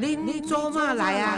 您做嘛来啊？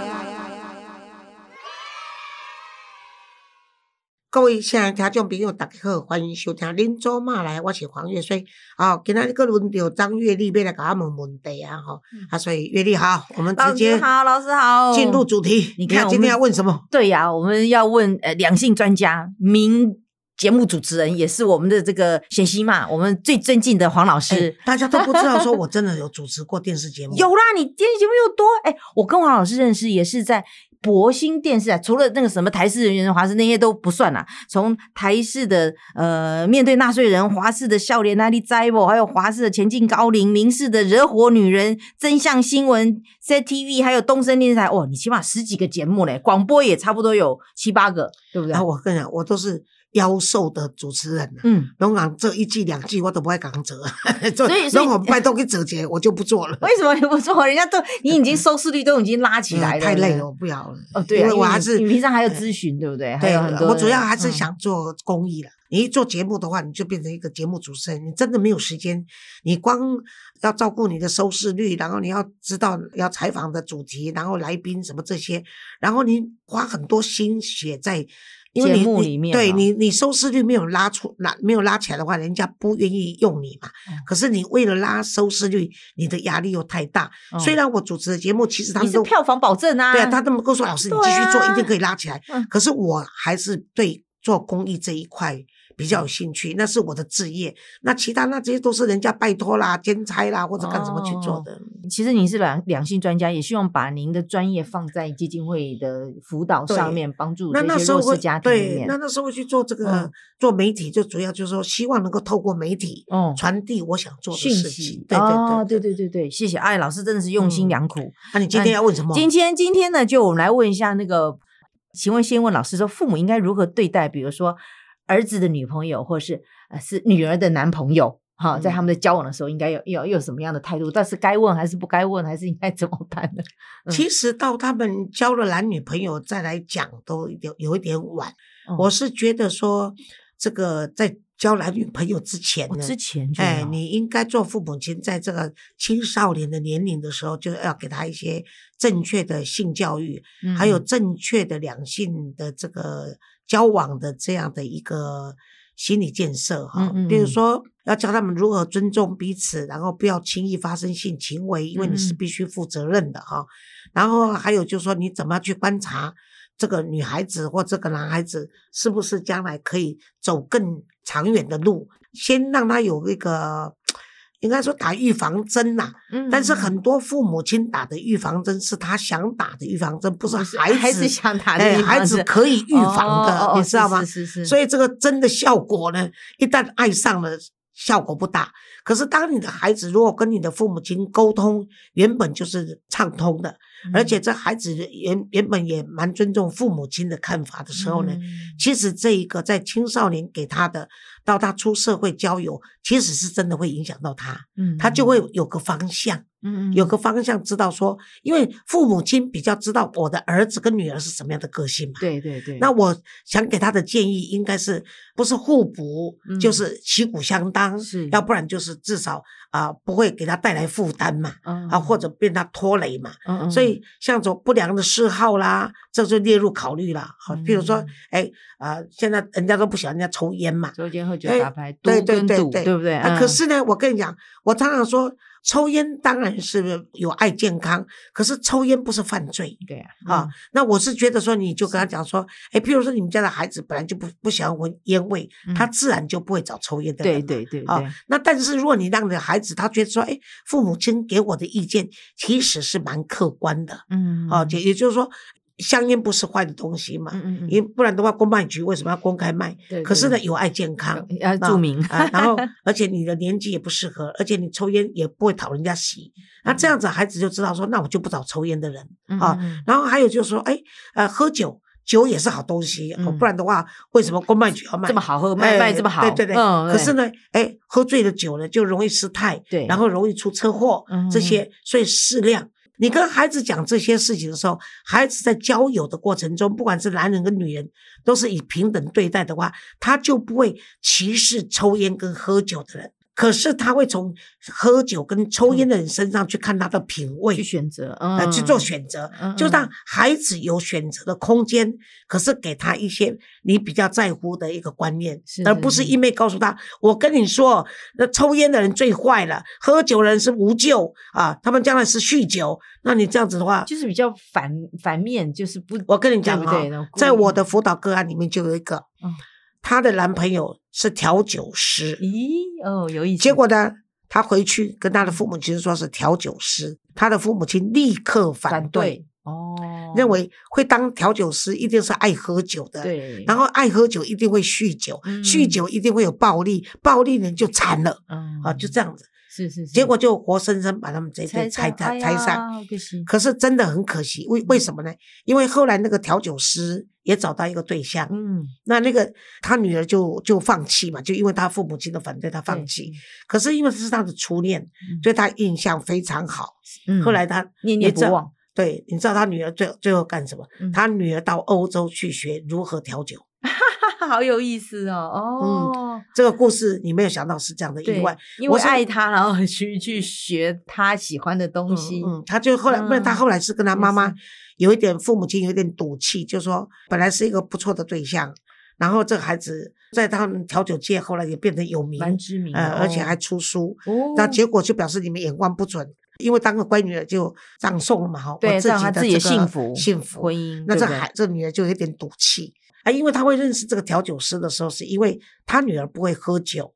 各位亲爱的听众朋友，大家好，欢迎收听《恁做嘛来》，我是黄月水。哦，今天个轮到张月丽要来给我问问题啊，哈、啊，所以月丽好，我们直接好，老师好，进入主题。你看今天要问什么？对呀、我们要问呃两性专家、名节目主持人，也是我们的这个贤熙嘛，我们最尊敬的黄老师。哎大家都不知道，说 我真的有主持过电视节目。有啦，你电视节目又多，哎，我跟黄老师认识也是在博兴电视啊，除了那个什么台视人员、华视那些都不算啦。从台视的呃面对纳税人，华视的笑脸那里栽不，还有华视的前进高龄，民视的惹火女人，真相新闻，CTV，还有东森电视台，哦，你起码十几个节目嘞，广播也差不多有七八个，对不对？我跟你讲，我都是妖兽的主持人啊。嗯，拢讲这一季两季我都不爱讲做，所 所以所以我拜托去做节，我就不做了。为什么你不做？人家都你已经收视率都已经拉起来了，太累了，我不要了。哦，对啊，因为我还是你你平常还有咨询，对不对？还对我主要还是嗯想做公益了。你一做节目的话，你就变成一个节目主持人，你真的没有时间。你光要照顾你的收视率，然后你要知道要采访的主题，然后来宾什么这些，然后你花很多心血在。因为里面哦对你，你收视率没有拉出拉没有拉起来的话，人家不愿意用你嘛。嗯可是你为了拉收视率，你的压力又太大。嗯虽然我主持的节目，其实他你们都是票房保证啊，对啊，他这么跟我说，老师你继续做，啊一定可以拉起来。嗯可是我还是对做公益这一块比较有兴趣，那是我的职业。那其他那这些都是人家拜托啦、兼差啦或者干什么去做的。其实您是两两性专家，也希望把您的专业放在基金会的辅导上面，帮助那这那时候会些弱势家庭里对，面那。那时候会去做这个、嗯做媒体，就主要就是说希望能够透过媒体嗯传递我想做的讯事情息。对哦对对对对对，谢谢哎，老师真的是用心嗯良苦。那、你今天要问什么？今天今天呢，就我们来问一下那个，请问先问老师说，父母应该如何对待，比如说儿子的女朋友，或是呃是女儿的男朋友？哈，在嗯他们的交往的时候，应该有有有什么样的态度？但是该问还是不该问，还是应该 怎么办呢？嗯其实到他们交了男女朋友再来讲，都有有一点晚。嗯我是觉得说，这个在交男女朋友之前呢，我之前就哎，你应该做父母亲，在这个青少年的年龄的时候，就要给他一些正确的性教育，还有嗯正确的两性的这个交往的这样的一个心理建设哈。比如嗯说，要教他们如何尊重彼此，然后不要轻易发生性行为，因为你是必须负责任的哈。然后还有就是说，你怎么去观察这个女孩子或这个男孩子是不是将来可以走更长远的路，先让他有一个。应该说打预防针呐、嗯但是很多父母亲打的预防针是他想打的预防针，不是孩子孩子想打的哎孩子可以预防的，你知道吗？是是是是所以这个针的效果呢，一旦爱上了，效果不大。可是当你的孩子如果跟你的父母亲沟通，原本就是畅通的，而且这孩子原原本也蛮尊重父母亲的看法的时候呢，嗯其实这一个在青少年给他的，到他出社会交友，其实是真的会影响到他，嗯他就会有个方向。嗯有个方向知道说，因为父母亲比较知道我的儿子跟女儿是什么样的个性嘛。对对对，那我想给他的建议应该是不是互补，嗯就是旗鼓相当，是要不然就是至少啊、不会给他带来负担嘛，嗯啊或者被他拖累嘛。嗯嗯所以像这种不良的嗜好啦，这就列入考虑了。好，比如说嗯，哎啊、现在人家都不喜欢人家抽烟嘛，周间对赌跟赌，对对对对不对？可是呢，我跟你讲，我常常说，抽烟当然是有爱健康，可是抽烟不是犯罪对啊啊。那我是觉得说，你就跟他讲说，哎，譬如说你们家的孩子本来就不不喜欢闻烟味，他嗯自然就不会找抽烟的对人嘛。对对啊对，那但是如果你让你的孩子他觉得说，哎，父母亲给我的意见其实是蛮客观的，嗯啊，也也就是说，香烟不是坏的东西嘛，嗯嗯嗯因为不然的话，公卖局为什么要公开卖？对可是呢，有碍健康。要注明啊，然后而且你的年纪也不适合，而且你抽烟也不会讨人家喜，那这样子孩子就知道说，那我就不找抽烟的人啊。然后还有就是说，哎，呃，喝酒酒也是好东西，不然的话，为什么公卖局要卖这么好喝，卖哎卖这么好，对对对。嗯可是，呢，哎，喝醉了酒呢，就容易失态，对然后容易出车祸，嗯这些，所以适量。你跟孩子讲这些事情的时候，孩子在交友的过程中，不管是男人跟女人，都是以平等对待的话，他就不会歧视抽烟跟喝酒的人。可是他会从喝酒跟抽烟的人身上去看他的品味，去选择，呃，嗯，去做选择，嗯就让孩子有选择的空间。可是给他一些你比较在乎的一个观念，而不是是。一昧告诉他：“我跟你说，那抽烟的人最坏了，喝酒的人是无救啊，他们将来是酗酒。”那你这样子的话，就是比较反反面，就是不，我跟你讲啊在我的辅导个案里面就有一个嗯，她的男朋友是调酒师，咦哦有意思，结果呢，她回去跟她的父母亲说是调酒师，她的父母亲立刻反反对。对哦，认为会当调酒师一定是爱喝酒的，，对，然后爱喝酒一定会酗酒，嗯。酗酒一定会有暴力，暴力人就惨了。嗯。啊，就这样子，是是是，结果就活生生把他们这一对拆拆散。可惜，可是真的很可惜，为为什么呢？因为后来那个调酒师也找到一个对象，嗯，那那个他女儿就就放弃嘛，就因为他父母亲的反对，他放弃。可是因为这是他的初恋，嗯对他印象非常好。嗯后来他念念不忘，对，你知道他女儿最最后干什么？嗯他女儿到欧洲去学如何调酒。好有意思哦，哦，嗯这个故事你没有想到是这样的意外，，因我爱他，然后去去学他喜欢的东西，嗯，嗯他就后来，不然他嗯后来是跟他妈妈有一点父母亲有一点赌气，就说本来是一个不错的对象，然后这个孩子在他们调酒界后来也变得有名，蛮知名，呃，而且哦还出书，哦那结果就表示你们眼光不准，因为当个乖女儿就葬送了嘛，哈，对让她自己的这个幸福幸福。婚姻，那这孩这女儿就有点赌气。啊，因为她会认识这个调酒师的时候，是因为她女儿不会喝酒，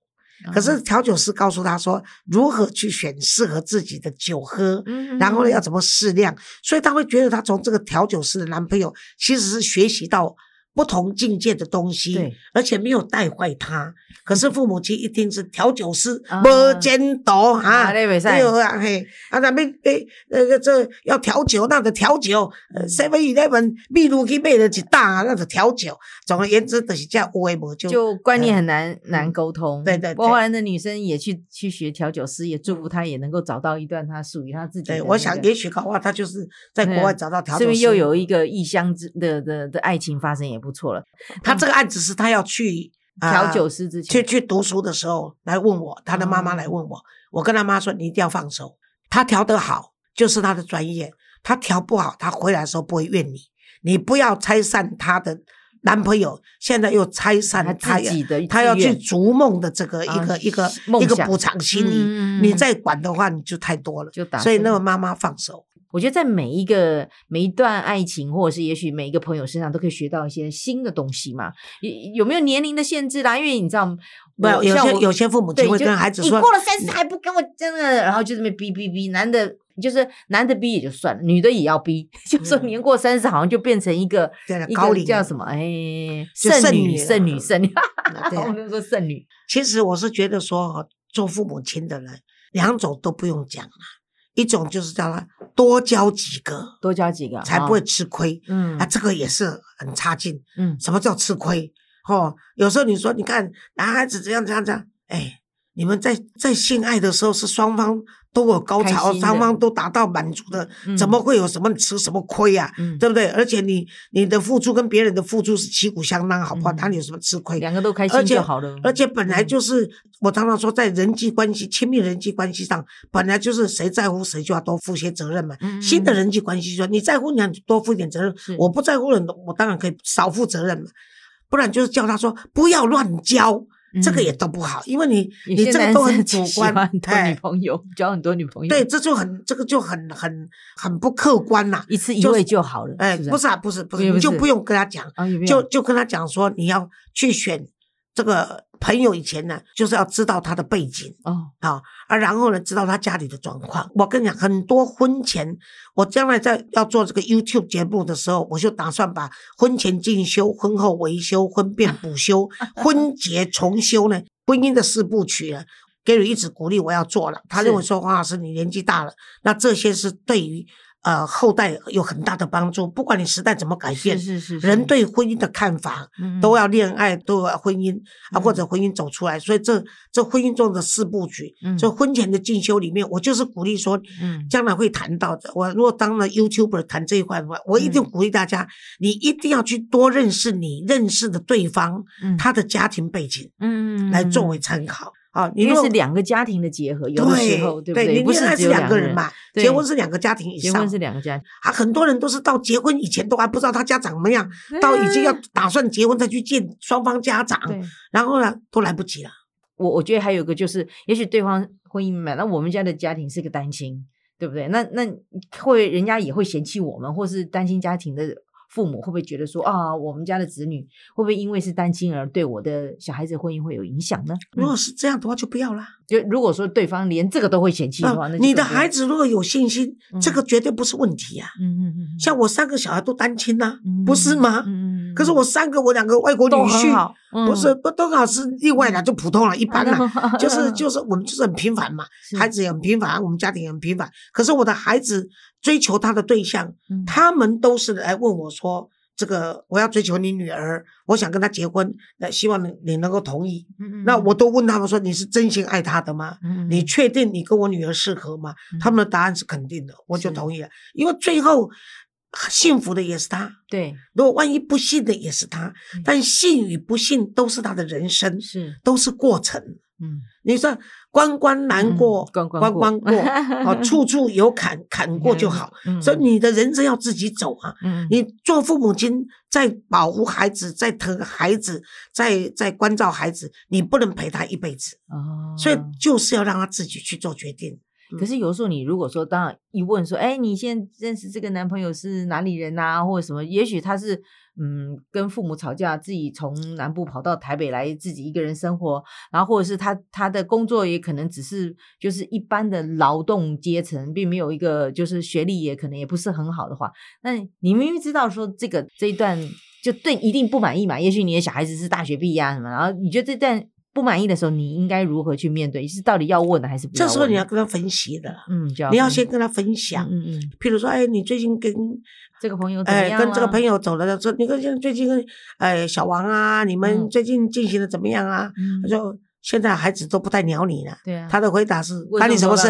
可是调酒师告诉她说如何去选适合自己的酒喝，嗯，然后呢要嗯怎么适量，所以她会觉得她从这个调酒师的男朋友其实是学习到不同境界的东西，而且没有带坏他。可是父母亲一听是调酒师啊，无监督啊哈，那袂使对啊嘿，啊那边诶那个这要调酒，那就调酒，呃 seven eleven 秘鲁去买了一大，那就调酒。总而言之，就是这样有诶无就就观念呃很难难嗯沟通，对对对。后来那女生也去去学调酒师，也祝福她也能够找到一段她属于她自己的对，那个。我想也许搞不好他就是在国外找到调酒师，是不是又有一个异乡之的的的爱情发生也不错了？他这个案子是他要去啊调酒师之前。去去读书的时候来问我，他的妈妈来问我，我跟他妈说你一定要放手，他调得好就是他的专业，他调不好，他回来的时候不会怨你，你不要拆散他的男朋友，现在又拆散他他自己的他要去逐梦的这个一啊个一个一个补偿心理，嗯你再管的话你就太多了，就打所以那个妈妈放手。我觉得在每一个每一段爱情，或者是也许每一个朋友身上，都可以学到一些新的东西嘛。有有没有年龄的限制啦？因为你知道，没有些有些父母对就亲会跟孩子说，你过了三十还不跟我真的，然后就这么逼逼逼，男的就是男的逼也就算了，女的也要逼，就说嗯年过三十好像就变成一个一个高龄叫什么？哎，剩女剩女剩女 我们都说剩女，其实我是觉得说，做父母亲的人两种都不用讲了，一种就是叫他多交几个，多交几个才不会哦吃亏。嗯啊，这个也是很差劲。嗯什么叫吃亏？哦，有时候你说，你看男孩子这样这样这样，哎，你们在在性爱的时候是双方都有高潮，双方都达到满足的，嗯怎么会有什么吃什么亏啊？嗯，对不对？而且你你的付出跟别人的付出是旗鼓相当，好不好？嗯哪里有什么吃亏？两个都开心就好了，而且本来嗯就是、我常常说，在人际关系、亲密人际关系上，本来就是谁在乎谁就要多负些责任嘛。嗯新的人际关系说，你在乎你要多负一点责任，我不在乎人，我当然可以少负责任嘛。不然就是叫他说不要乱交，这个也都不好，因为你你这个都很主观很多女哎，朋友，交很多女朋友，对，，这就很这个就很很很不客观呐、一次一就是位就好了，哎，不是啊，不是不是，你就不用跟他讲，就就跟他讲说，你要去选这个朋友以前呢，就是要知道他的背景哦，啊，啊，然后呢，知道他家里的状况。我跟你讲，很多婚前，我将来在要做这个 YouTube 节目的时候，我就打算把婚前进修、婚后维修、婚变补修、婚结重修呢，婚姻的四部曲呢。Gary 一直鼓励我要做了，他认为说黄老师你年纪大了，那这些是对于呃后代有很大的帮助。不管你时代怎么改变，是是是，人对婚姻的看法嗯都要恋爱，都要婚姻啊，嗯或者婚姻走出来。所以这这婚姻中的四部曲，嗯这婚前的进修里面，我就是鼓励说，嗯将来会谈到的。我如果当了 YouTuber 谈这一块的话，我一定嗯鼓励大家，你一定要去多认识你认识的对方嗯他的家庭背景，嗯来作为参考。啊，你因为是两个家庭的结合，有的时候对不对？你不是两个人嘛，结婚是两个家庭以上结婚。是两个家庭，啊，很多人都是到结婚以前都还不知道他家长怎么样，到已经要打算结婚再去见双方家长，然后呢都来不及了。我我觉得还有一个就是，也许对方婚姻美满，那我们家的家庭是个单亲，对不对？那那会人家也会嫌弃我们，或是单亲家庭的父母会不会觉得说啊，我们家的子女会不会因为是单亲而对我的小孩子婚姻会有影响呢？如果是这样的话，就不要啦。就如果说对方连这个都会嫌弃的话，那你的孩，子如果有信心，这嗯个绝对不是问题啊。嗯嗯嗯，像我三个小孩都单亲呐、嗯不是吗？嗯可是我三个，我两个外国女婿，好，不是不都好是例外的，就普通了，一般了。就是就是我们就是很平凡嘛，孩子也很平凡，我们家庭也很平凡。可是我的孩子追求他的对象，嗯他们都是来问我说：“这个我要追求你女儿，我想跟她结婚，那希望你你能够同意。”那我都问他们说：“你是真心爱她的吗？你确定你跟我女儿适合吗？”嗯他们的答案是肯定的，我就同意了，因为最后幸福的也是他。对如果万一不幸的也是他嗯，但幸与不幸都是他的人生，是都是过程。嗯你说关关难过，嗯关关过关关过，哦，处处有坎，坎过就好。嗯所以你的人生要自己走啊！嗯你做父母亲，在保护孩子，在疼孩子，在在关照孩子，你不能陪他一辈子，哦所以就是要让他自己去做决定。可是有时候你如果说，当然一问说，哎，你现在认识这个男朋友是哪里人啊，或者什么？也许他是嗯跟父母吵架，自己从南部跑到台北来自己一个人生活，然后或者是他他的工作也可能只是就是一般的劳动阶层，并没有一个就是学历也可能也不是很好的话，那你明明知道说这个这一段就对一定不满意嘛？也许你的小孩子是大学毕业啊什么，然后你觉得这段。不满意的时候，你应该如何去面对？是到底要问的还是？这时候你要跟他分析的，嗯，就你要先跟他分享。嗯嗯嗯，譬如说，哎，你最近跟这个朋友怎么哎，样、啊？跟这个朋友走了，说你看现最近跟哎小王啊，你们嗯最近进行的怎么样啊？嗯他，说现在孩子都不太鸟你了。对啊，他的回答是问关你什么事？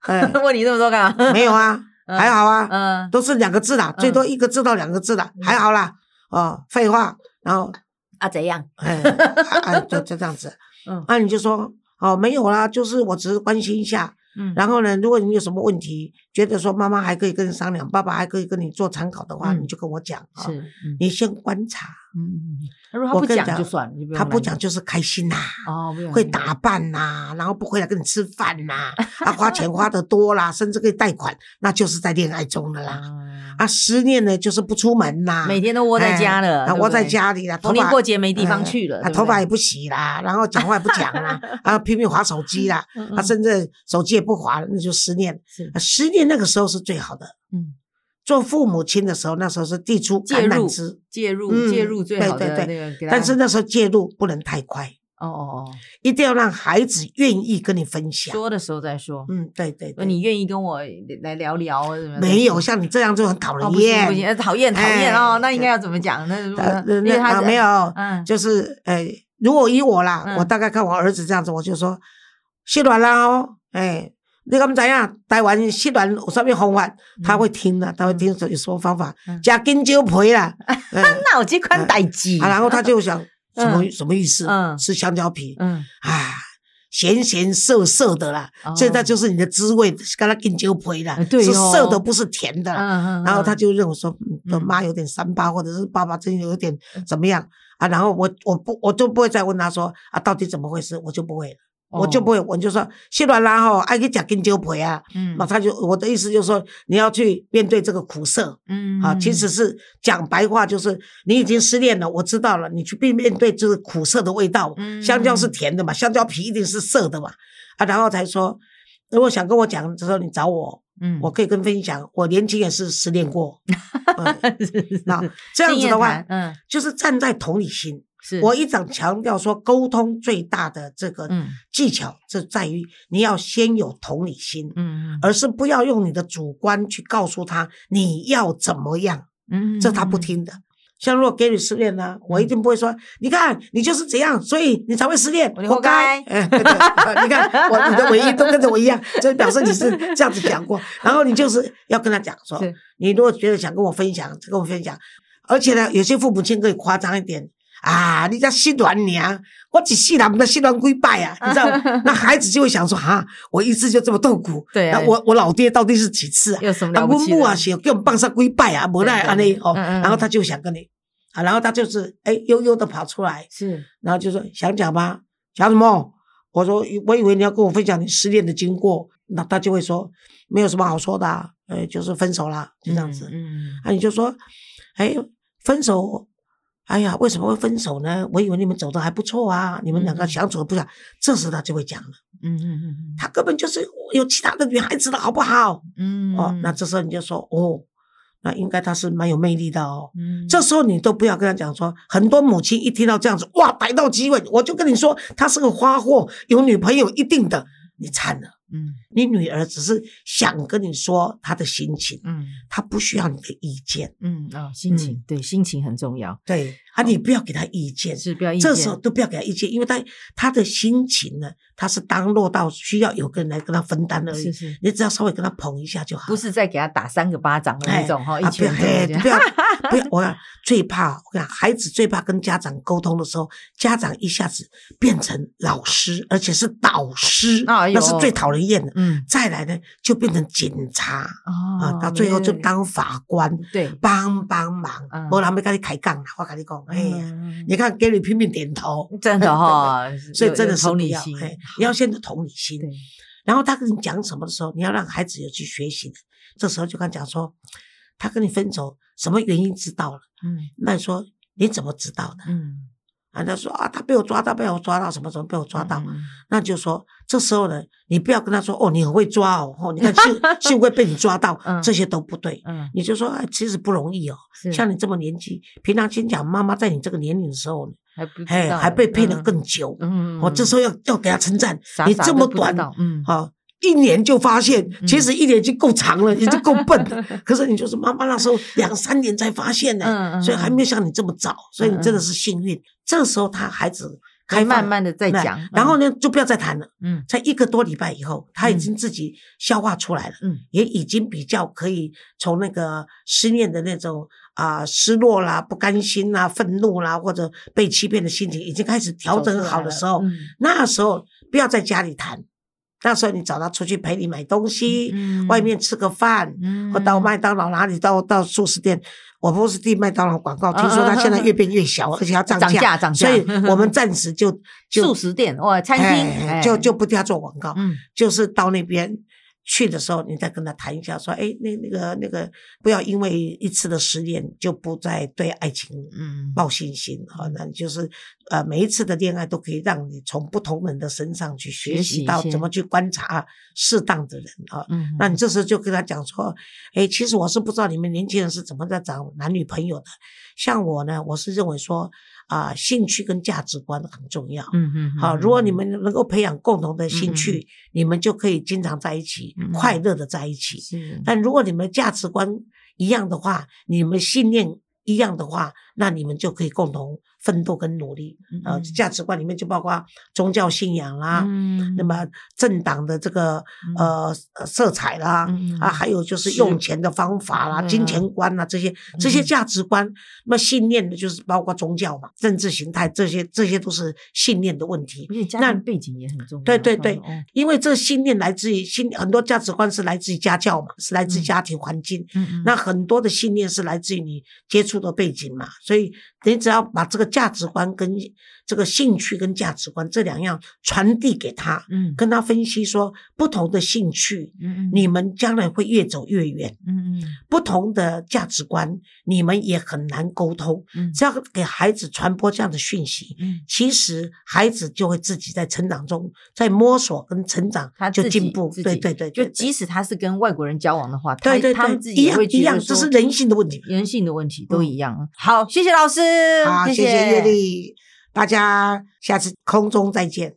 哎，问你这么多干嘛？没有啊，嗯还好啊，嗯，都是两个字的，最多一个字到两个字的，还好啦。哦，废话，然后啊怎样？哎就就这样子。嗯那你就说哦，没有啦，就是我只是关心一下。嗯，然后呢，如果你有什么问题，觉得说妈妈还可以跟你商量，爸爸还可以跟你做参考的话，嗯你就跟我讲啊。你先观察，嗯嗯如果他不我跟你讲他不拦讲就是开心呐、哦，会打扮呐、然后不回来跟你吃饭呐、啊，花钱花的多啦，甚至可以贷款，那就是在恋爱中的啦。啊，啊，思念呢就是不出门呐、每天都窝在家了，哎啊窝在家里啦，头逢年发过节没地方哎去了，啊，对不对头发也不洗啦，然后讲话也不讲啦，啊，拼命划手机啦，他啊，甚至手机也不划了，那就思念。思念那个时候是最好的。嗯，做父母亲的时候，那时候是递出介入橄榄枝，介入嗯介入最好的那个但是那时候介入不能太快，哦哦哦，一定要让孩子愿意跟你分享。说的时候再说，嗯，对对你愿意跟我来聊聊？没有像你这样就很讨厌。不行，呃讨厌讨厌哎哦，那应该要怎么讲？那那啊没有，嗯就是呃，如果以我啦，嗯我大概看我儿子这样子，我就说吸卵啦哦，哎，你敢怎样？台湾吸卵有上面方法，他会听的，他会听说有什么方法嗯，加金蕉皮啦，嗯。那我这款代志。啊，然后他就想什么嗯。什么意思？嗯。吃香蕉皮。嗯，啊，咸咸涩涩的啦，哦。这那就是你的滋味，跟他金蕉皮啦是哦。涩的，不是甜的。然后他嗯就认为说，妈有点三八，或者是爸爸真有点怎么样？啊？然后我我不我就不会再问他说啊，到底怎么回事？我就不会了，我就不会，我就说谢卵啦吼，爱去讲金蕉皮啊。嗯那他就我的意思就是说，你要去面对这个苦涩嗯啊。其实是讲白话，就是你已经失恋了，我知道了，你去面面对这个苦涩的味道。嗯香蕉是甜的嘛，香蕉皮一定是涩的嘛啊，然后才说，如果想跟我讲的时候，你找我，嗯我可以跟分享，我年轻也是失恋过。嗯那是这样子的话，嗯就是站在同理心。是。我一直强调说，沟通最大的这个嗯。技巧，就在于你要先有同理心，嗯而是不要用你的主观去告诉他你要怎么样，嗯这他不听的。像如果 Gary 失恋呢，我一定不会说，你看你就是这样，所以你才会失恋，活该 你看我你的唯一都跟着我一样，这表示你是这样子讲过。然后你就是要跟他讲说，你如果觉得想跟我分享，就跟我分享。而且呢，有些父母亲可以夸张一点啊，你这失恋娘，我一世人不知失恋几摆啊，你知道吗？那孩子就会想说啊，我一次就这么痛苦，对我我老爹到底是几次啊？有什么啊，了不起的？我母啊是给我们放上几拜啊，无奈安尼哦，然后他就想跟你啊，然后他就是哎悠悠的跑出来，是然后就说想讲吗？讲什么？我说我以为你要跟我分享你失恋的经过，那他就会说没有什么好说的、啊，呃，就是分手啦，就这样子。嗯，嗯啊，你就说，哎，分手，哎呀，为什么会分手呢？我以为你们走的还不错啊，你们两个嗯相处的不错。这时他就会讲了，嗯嗯嗯他根本就是有其他的女孩子了，好不好？嗯哦，那这时候你就说，哦，那应该他是蛮有魅力的哦。嗯这时候你都不要跟他讲说，很多母亲一听到这样子，哇，逮到机会，我就跟你说，他是个花货，有女朋友一定的，你惨了。嗯。你女儿只是想跟你说她的心情，嗯。她不需要你的意见。嗯啊，心情对心情很重要，对啊，你不要给她意见，是不要意见。这时候都不要给她意见，因为她她的心情呢，她是当落到需要有个人来跟她分担而已。是。是，你只要稍微跟她捧一下就好。不是再给她打三个巴掌的那种哈，不要，不要，不要，我讲最怕，我讲孩子最怕跟家长沟通的时候，家长一下子变成老师，而且是导师，哎那是最讨人厌的。嗯。再来呢，就变成警察啊，哦到最后就当法官，对，帮帮忙嗯，没人要跟你开杠啦，我跟你讲，哎呀，嗯你看 Gary 拼命点头，真的 哈，所以真的是不有同理心，要哎你要先有同理心，然后他跟你讲什么的时候，你要让孩子有去学习的。这时候就跟他讲说，他跟你分手什么原因知道了，嗯。那你说你怎么知道的？嗯，啊，他说啊，他被我抓到，被我抓到，什么什么被我抓到，嗯那就说这时候呢，你不要跟他说哦，你很会抓哦，哦，你看幸 幸亏被你抓到嗯，这些都不对。嗯，你就说哎，其实不容易哦，像你这么年纪，平常心讲，妈妈在你这个年龄的时候呢，还不知哎，还被骗得嗯更久，嗯，哦，这时候要要给他称赞傻，你这么短，道嗯啊，一年就发现，其实一年已经够长了，已经够笨。了。可是你就是妈妈那时候两三年才发现呢，所以还没有像你这么早，所以你真的嗯是幸运。这个时候他孩子开放慢慢的在讲，然后呢就不要再谈了。嗯。在一个多礼拜以后，他已经自己消化出来了，嗯。也已经比较可以从那个思念的那种啊、失落啦、不甘心啦、愤怒啦，或者被欺骗的心情，已经开始调整好的时候，嗯。那时候不要在家里谈，那时候你找他出去陪你买东西，嗯外面吃个饭，嗯。或到麦当劳哪里到到素食店。我不是递麦当劳广告，嗯听说它现在越变越小，而且要涨涨价涨价。所以我们暂时就就素食店哇，餐厅哎就就不替他做广告，嗯。就是到那边去的时候，你再跟他谈一下，说，哎，那那个那个，不要因为一次的失恋就不再对爱情嗯抱信心啊，那你就是呃每一次的恋爱都可以让你从不同人的身上去学学习到怎么去观察适当的人啊。嗯，那你这时候就跟他讲说，哎，其实我是不知道你们年轻人是怎么在找男女朋友的。像我呢，我是认为说啊、兴趣跟价值观很重要。嗯嗯好，如果你们能够培养共同的兴嗯趣，你们就可以经常在一起，嗯快乐的在一起。是但如果你们价值观一样的话，你们信念一样的话，那你们就可以共同奋斗跟努力。呃，嗯。价值观里面就包括宗教信仰啦，嗯。那么政党的这个呃呃色彩啦，嗯啊，还有就是是。用钱的方法啦、嗯金钱观啦这些这些嗯。价值观，那么信念的就是包括宗教嘛、政治形态这些，这些都是信念的问题那庭背景也很重要，对对对因为这信念来自于信，很多价值观是来自于家教嘛，是来自于嗯。家庭环境。那很多的信念是来自于你接触的背景嘛，所以你只要把这个价值观跟这个兴趣跟价值观这两样传递给他，嗯跟他分析说不同的兴趣，嗯嗯你们将来会越走越远；嗯嗯不同的价值观，你们也很难沟通。嗯只要给孩子传播这样的讯息，嗯其实孩子就会自己在成长中，在摸索跟成长他就进步。对对对，就即使他是跟外国人交往的话，对对他他们自己也会样一样，这是人性的问题。人性的问题都嗯一样。好，谢谢老师，好，谢谢谢月丽，大家下次空中再见。